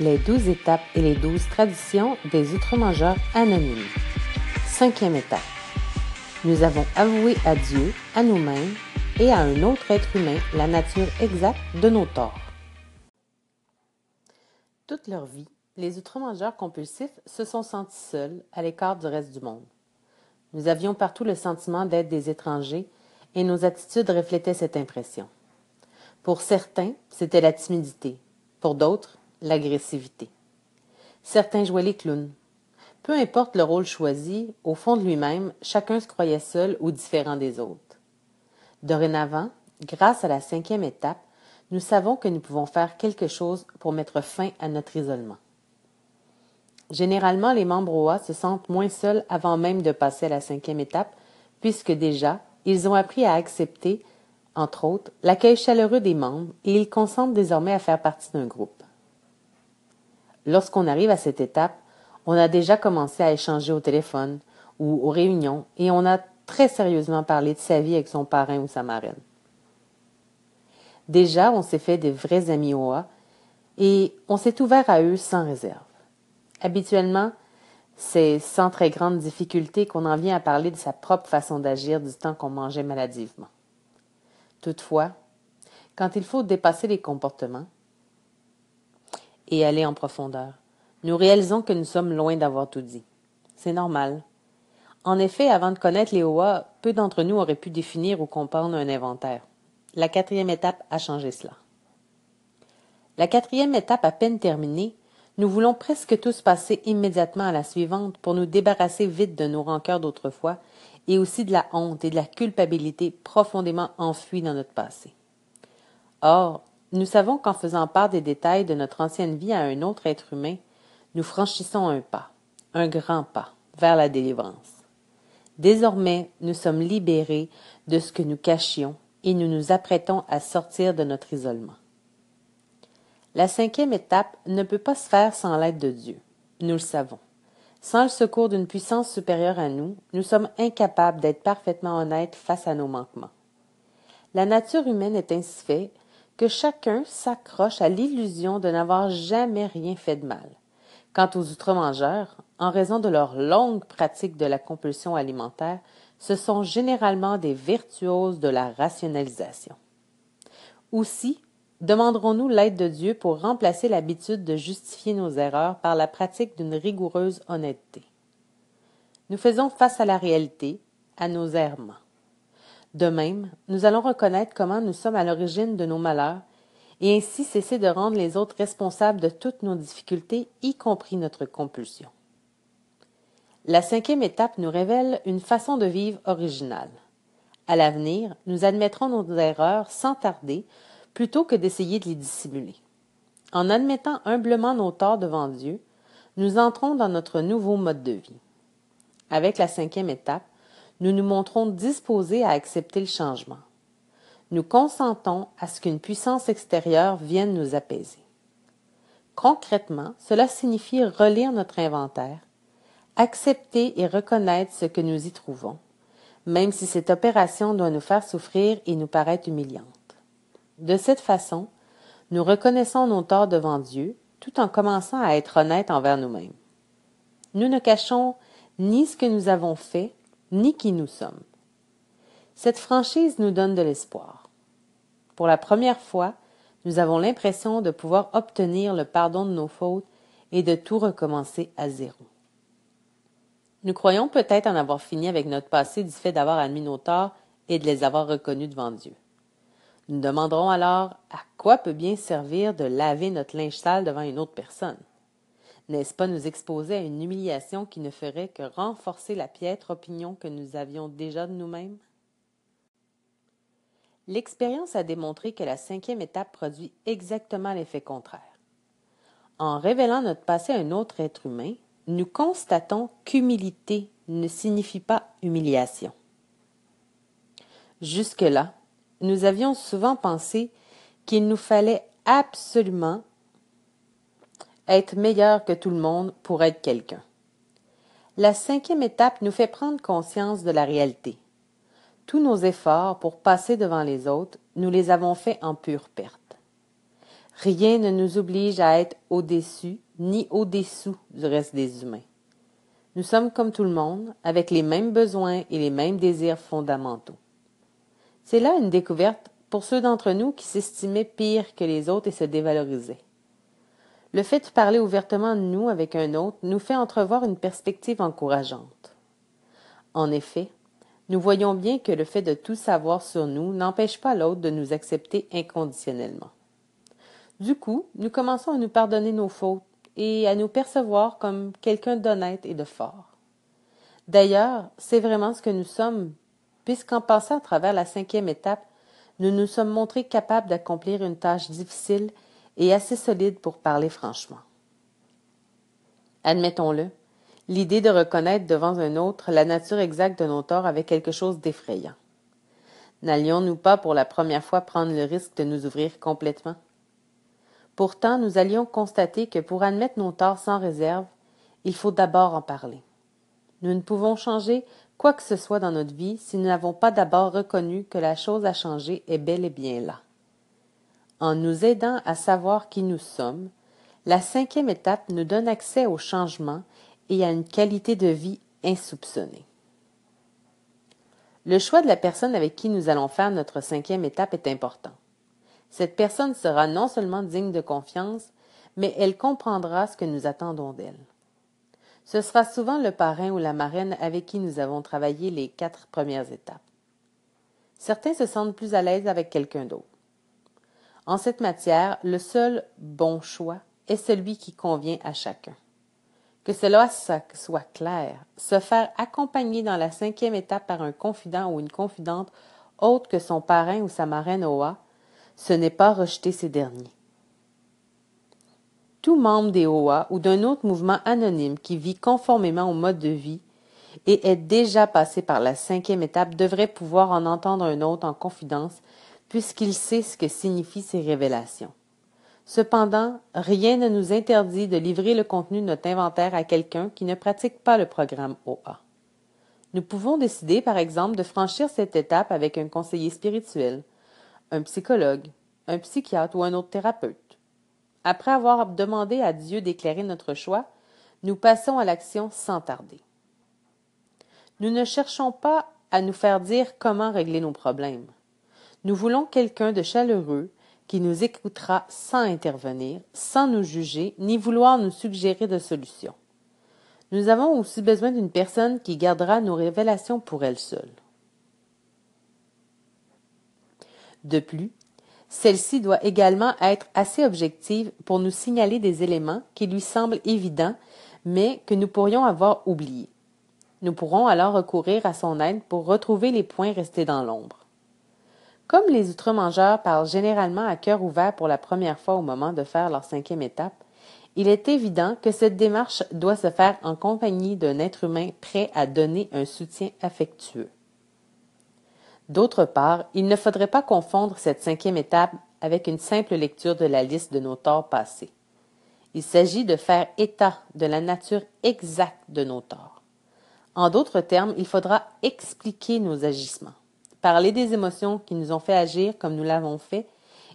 les douze étapes et les douze traditions des outre-mangeurs anonymes. Cinquième étape. Nous avons avoué à Dieu, à nous-mêmes et à un autre être humain la nature exacte de nos torts. Toute leur vie, les outre-mangeurs compulsifs se sont sentis seuls, à l'écart du reste du monde. Nous avions partout le sentiment d'être des étrangers et nos attitudes reflétaient cette impression. Pour certains, c'était la timidité, pour d'autres, l'agressivité. Certains jouaient les clowns, peu importe le rôle choisi, au fond de lui-même, chacun se croyait seul ou différent des autres. Dorénavant, grâce à la cinquième étape, nous savons que nous pouvons faire quelque chose pour mettre fin à notre isolement. Généralement, les membres OA se sentent moins seuls avant même de passer à la cinquième étape, puisque déjà, ils ont appris à accepter, entre autres, l'accueil chaleureux des membres et ils consentent désormais à faire partie d'un groupe. Lorsqu'on arrive à cette étape, on a déjà commencé à échanger au téléphone ou aux réunions et on a très sérieusement parlé de sa vie avec son parrain ou sa marraine. Déjà, on s'est fait des vrais amis OA et on s'est ouvert à eux sans réserve. Habituellement, c'est sans très grande difficulté qu'on en vient à parler de sa propre façon d'agir du temps qu'on mangeait maladivement. Toutefois, quand il faut dépasser les comportements et aller en profondeur, nous réalisons que nous sommes loin d'avoir tout dit. C'est normal. En effet, avant de connaître les OA, peu d'entre nous auraient pu définir ou comprendre un inventaire. La quatrième étape a changé cela. La quatrième étape à peine terminée, nous voulons presque tous passer immédiatement à la suivante pour nous débarrasser vite de nos rancœurs d'autrefois et aussi de la honte et de la culpabilité profondément enfouies dans notre passé. Or, nous savons qu'en faisant part des détails de notre ancienne vie à un autre être humain, nous franchissons un pas, un grand pas, vers la délivrance. Désormais, nous sommes libérés de ce que nous cachions et nous nous apprêtons à sortir de notre isolement. La cinquième étape ne peut pas se faire sans l'aide de Dieu. Nous le savons. Sans le secours d'une puissance supérieure à nous, nous sommes incapables d'être parfaitement honnêtes face à nos manquements. La nature humaine est ainsi faite que chacun s'accroche à l'illusion de n'avoir jamais rien fait de mal. Quant aux outre-mangeurs, en raison de leur longue pratique de la compulsion alimentaire, ce sont généralement des virtuoses de la rationalisation. Aussi, demanderons-nous l'aide de Dieu pour remplacer l'habitude de justifier nos erreurs par la pratique d'une rigoureuse honnêteté. Nous faisons face à la réalité, à nos errements. De même, nous allons reconnaître comment nous sommes à l'origine de nos malheurs et ainsi cesser de rendre les autres responsables de toutes nos difficultés, y compris notre compulsion. La cinquième étape nous révèle une façon de vivre originale. À l'avenir, nous admettrons nos erreurs sans tarder, plutôt que d'essayer de les dissimuler. En admettant humblement nos torts devant Dieu, nous entrons dans notre nouveau mode de vie. Avec la cinquième étape, nous nous montrons disposés à accepter le changement nous consentons à ce qu'une puissance extérieure vienne nous apaiser. Concrètement, cela signifie relire notre inventaire, accepter et reconnaître ce que nous y trouvons, même si cette opération doit nous faire souffrir et nous paraître humiliante. De cette façon, nous reconnaissons nos torts devant Dieu, tout en commençant à être honnêtes envers nous-mêmes. Nous ne cachons ni ce que nous avons fait, ni qui nous sommes. Cette franchise nous donne de l'espoir. Pour la première fois, nous avons l'impression de pouvoir obtenir le pardon de nos fautes et de tout recommencer à zéro. Nous croyons peut-être en avoir fini avec notre passé du fait d'avoir admis nos torts et de les avoir reconnus devant Dieu. Nous demanderons alors à quoi peut bien servir de laver notre linge sale devant une autre personne. N'est-ce pas nous exposer à une humiliation qui ne ferait que renforcer la piètre opinion que nous avions déjà de nous-mêmes? L'expérience a démontré que la cinquième étape produit exactement l'effet contraire. En révélant notre passé à un autre être humain, nous constatons qu'humilité ne signifie pas humiliation. Jusque-là, nous avions souvent pensé qu'il nous fallait absolument être meilleur que tout le monde pour être quelqu'un. La cinquième étape nous fait prendre conscience de la réalité. Tous nos efforts pour passer devant les autres, nous les avons faits en pure perte. Rien ne nous oblige à être au-dessus ni au-dessous du reste des humains. Nous sommes comme tout le monde, avec les mêmes besoins et les mêmes désirs fondamentaux. C'est là une découverte pour ceux d'entre nous qui s'estimaient pires que les autres et se dévalorisaient. Le fait de parler ouvertement de nous avec un autre nous fait entrevoir une perspective encourageante. En effet, nous voyons bien que le fait de tout savoir sur nous n'empêche pas l'autre de nous accepter inconditionnellement. Du coup, nous commençons à nous pardonner nos fautes et à nous percevoir comme quelqu'un d'honnête et de fort. D'ailleurs, c'est vraiment ce que nous sommes, puisqu'en passant à travers la cinquième étape, nous nous sommes montrés capables d'accomplir une tâche difficile et assez solide pour parler franchement. Admettons-le, l'idée de reconnaître devant un autre la nature exacte de nos torts avait quelque chose d'effrayant. N'allions-nous pas pour la première fois prendre le risque de nous ouvrir complètement? Pourtant, nous allions constater que pour admettre nos torts sans réserve, il faut d'abord en parler. Nous ne pouvons changer quoi que ce soit dans notre vie si nous n'avons pas d'abord reconnu que la chose à changer est bel et bien là. En nous aidant à savoir qui nous sommes, la cinquième étape nous donne accès au changement et à une qualité de vie insoupçonnée. Le choix de la personne avec qui nous allons faire notre cinquième étape est important. Cette personne sera non seulement digne de confiance, mais elle comprendra ce que nous attendons d'elle. Ce sera souvent le parrain ou la marraine avec qui nous avons travaillé les quatre premières étapes. Certains se sentent plus à l'aise avec quelqu'un d'autre. En cette matière, le seul bon choix est celui qui convient à chacun. Que cela soit clair, se faire accompagner dans la cinquième étape par un confident ou une confidente autre que son parrain ou sa marraine OA ce n'est pas rejeter ces derniers. Tout membre des OA ou d'un autre mouvement anonyme qui vit conformément au mode de vie et est déjà passé par la cinquième étape devrait pouvoir en entendre un autre en confidence puisqu'il sait ce que signifient ces révélations. Cependant, rien ne nous interdit de livrer le contenu de notre inventaire à quelqu'un qui ne pratique pas le programme OA. Nous pouvons décider, par exemple, de franchir cette étape avec un conseiller spirituel, un psychologue, un psychiatre ou un autre thérapeute. Après avoir demandé à Dieu d'éclairer notre choix, nous passons à l'action sans tarder. Nous ne cherchons pas à nous faire dire comment régler nos problèmes. Nous voulons quelqu'un de chaleureux qui nous écoutera sans intervenir, sans nous juger, ni vouloir nous suggérer de solutions. Nous avons aussi besoin d'une personne qui gardera nos révélations pour elle seule. De plus, celle-ci doit également être assez objective pour nous signaler des éléments qui lui semblent évidents, mais que nous pourrions avoir oubliés. Nous pourrons alors recourir à son aide pour retrouver les points restés dans l'ombre. Comme les outre-mangeurs parlent généralement à cœur ouvert pour la première fois au moment de faire leur cinquième étape, il est évident que cette démarche doit se faire en compagnie d'un être humain prêt à donner un soutien affectueux. D'autre part, il ne faudrait pas confondre cette cinquième étape avec une simple lecture de la liste de nos torts passés. Il s'agit de faire état de la nature exacte de nos torts. En d'autres termes, il faudra expliquer nos agissements, parler des émotions qui nous ont fait agir comme nous l'avons fait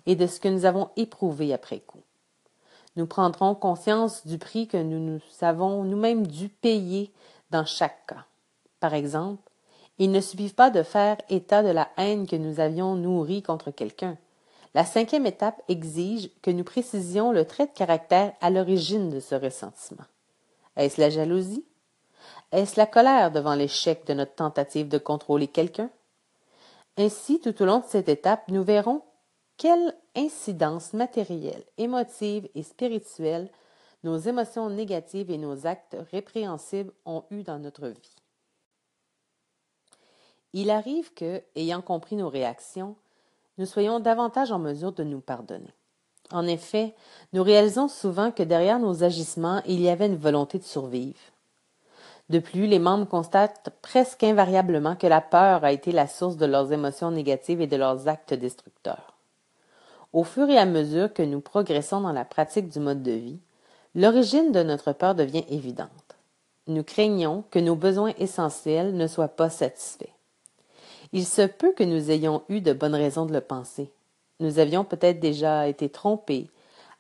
et de ce que nous avons éprouvé après coup. Nous prendrons conscience du prix que nous nous avons nous-mêmes dû payer dans chaque cas. Par exemple, il ne suffit pas de faire état de la haine que nous avions nourrie contre quelqu'un. La cinquième étape exige que nous précisions le trait de caractère à l'origine de ce ressentiment. Est-ce la jalousie? Est-ce la colère devant l'échec de notre tentative de contrôler quelqu'un? Ainsi, tout au long de cette étape, nous verrons quelle incidence matérielle, émotive et spirituelle nos émotions négatives et nos actes répréhensibles ont eu dans notre vie. Il arrive que, ayant compris nos réactions, nous soyons davantage en mesure de nous pardonner. En effet, nous réalisons souvent que derrière nos agissements, il y avait une volonté de survivre. De plus, les membres constatent presque invariablement que la peur a été la source de leurs émotions négatives et de leurs actes destructeurs. Au fur et à mesure que nous progressons dans la pratique du mode de vie, l'origine de notre peur devient évidente. Nous craignons que nos besoins essentiels ne soient pas satisfaits. Il se peut que nous ayons eu de bonnes raisons de le penser. Nous avions peut-être déjà été trompés,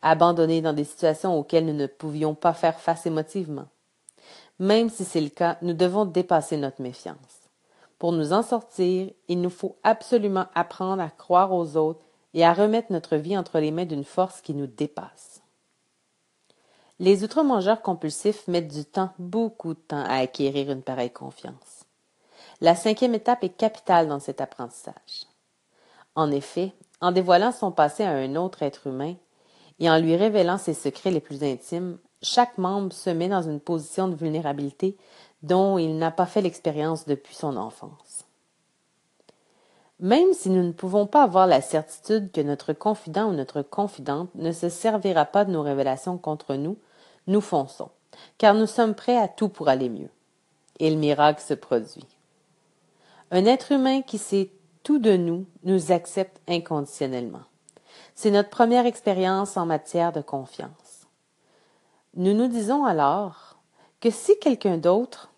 abandonnés dans des situations auxquelles nous ne pouvions pas faire face émotivement. Même si c'est le cas, nous devons dépasser notre méfiance. Pour nous en sortir, il nous faut absolument apprendre à croire aux autres et à remettre notre vie entre les mains d'une force qui nous dépasse. Les outre-mangeurs compulsifs mettent du temps, beaucoup de temps, à acquérir une pareille confiance. La cinquième étape est capitale dans cet apprentissage. En effet, en dévoilant son passé à un autre être humain et en lui révélant ses secrets les plus intimes, chaque membre se met dans une position de vulnérabilité dont il n'a pas fait l'expérience depuis son enfance. Même si nous ne pouvons pas avoir la certitude que notre confident ou notre confidente ne se servira pas de nos révélations contre nous, nous fonçons, car nous sommes prêts à tout pour aller mieux. Et le miracle se produit. Un être humain qui sait tout de nous nous accepte inconditionnellement. C'est notre première expérience en matière de confiance. Nous nous disons alors que si quelqu'un d'autre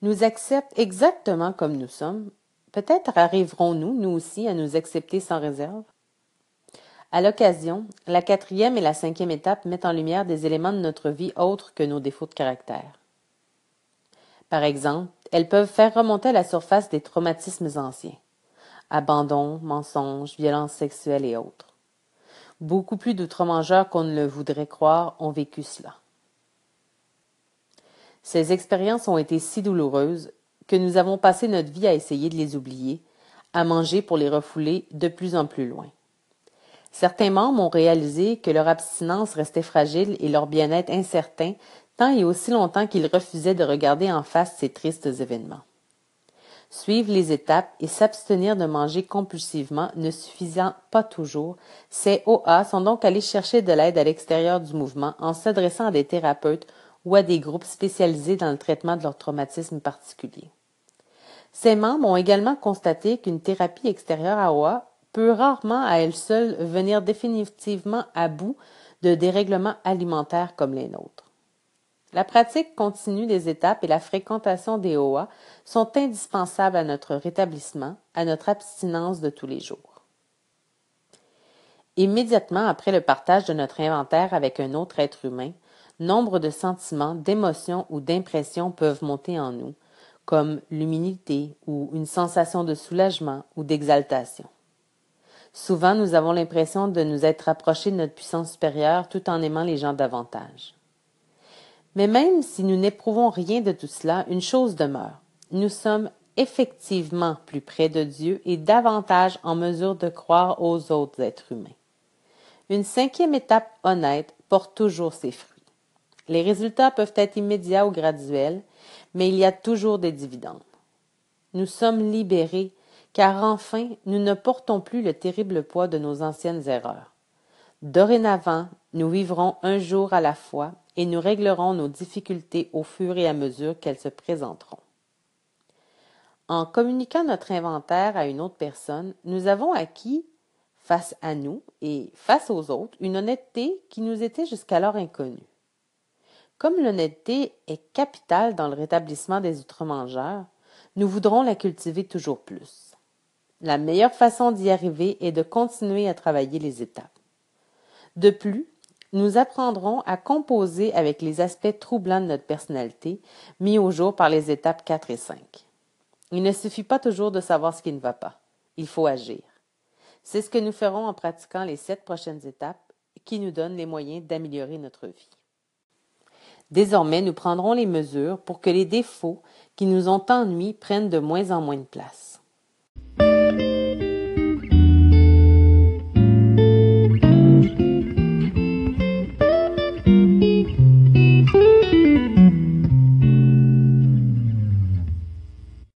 nous accepte exactement comme nous sommes, peut-être arriverons-nous, nous aussi, à nous accepter sans réserve? À l'occasion, la quatrième et la cinquième étape mettent en lumière des éléments de notre vie autres que nos défauts de caractère. Par exemple, elles peuvent faire remonter à la surface des traumatismes anciens. Abandon, mensonges, violences sexuelles et autres. Beaucoup plus d'outre-mangeurs qu'on ne le voudrait croire ont vécu cela. Ces expériences ont été si douloureuses que nous avons passé notre vie à essayer de les oublier, à manger pour les refouler de plus en plus loin. Certains membres ont réalisé que leur abstinence restait fragile et leur bien-être incertain tant et aussi longtemps qu'ils refusaient de regarder en face ces tristes événements. Suivre les étapes et s'abstenir de manger compulsivement ne suffisant pas toujours, ces OA sont donc allés chercher de l'aide à l'extérieur du mouvement en s'adressant à des thérapeutes ou à des groupes spécialisés dans le traitement de leur traumatisme particulier. Ces membres ont également constaté qu'une thérapie extérieure à OA peut rarement à elle seule venir définitivement à bout de dérèglements alimentaires comme les nôtres. La pratique continue des étapes et la fréquentation des OA sont indispensables à notre rétablissement, à notre abstinence de tous les jours. Immédiatement après le partage de notre inventaire avec un autre être humain, nombre de sentiments, d'émotions ou d'impressions peuvent monter en nous, comme l'humilité ou une sensation de soulagement ou d'exaltation. Souvent, nous avons l'impression de nous être approchés de notre puissance supérieure tout en aimant les gens davantage. Mais même si nous n'éprouvons rien de tout cela, une chose demeure. Nous sommes effectivement plus près de Dieu et davantage en mesure de croire aux autres êtres humains. Une cinquième étape honnête porte toujours ses fruits. Les résultats peuvent être immédiats ou graduels, mais il y a toujours des dividendes. Nous sommes libérés, car enfin nous ne portons plus le terrible poids de nos anciennes erreurs. Dorénavant, nous vivrons un jour à la fois et nous réglerons nos difficultés au fur et à mesure qu'elles se présenteront. En communiquant notre inventaire à une autre personne, nous avons acquis, face à nous et face aux autres, une honnêteté qui nous était jusqu'alors inconnue. Comme l'honnêteté est capitale dans le rétablissement des outre-mangeurs, nous voudrons la cultiver toujours plus. La meilleure façon d'y arriver est de continuer à travailler les étapes. De plus, nous apprendrons à composer avec les aspects troublants de notre personnalité mis au jour par les étapes 4 et 5. Il ne suffit pas toujours de savoir ce qui ne va pas. Il faut agir. C'est ce que nous ferons en pratiquant les sept prochaines étapes qui nous donnent les moyens d'améliorer notre vie. Désormais, nous prendrons les mesures pour que les défauts qui nous ont ennuis prennent de moins en moins de place.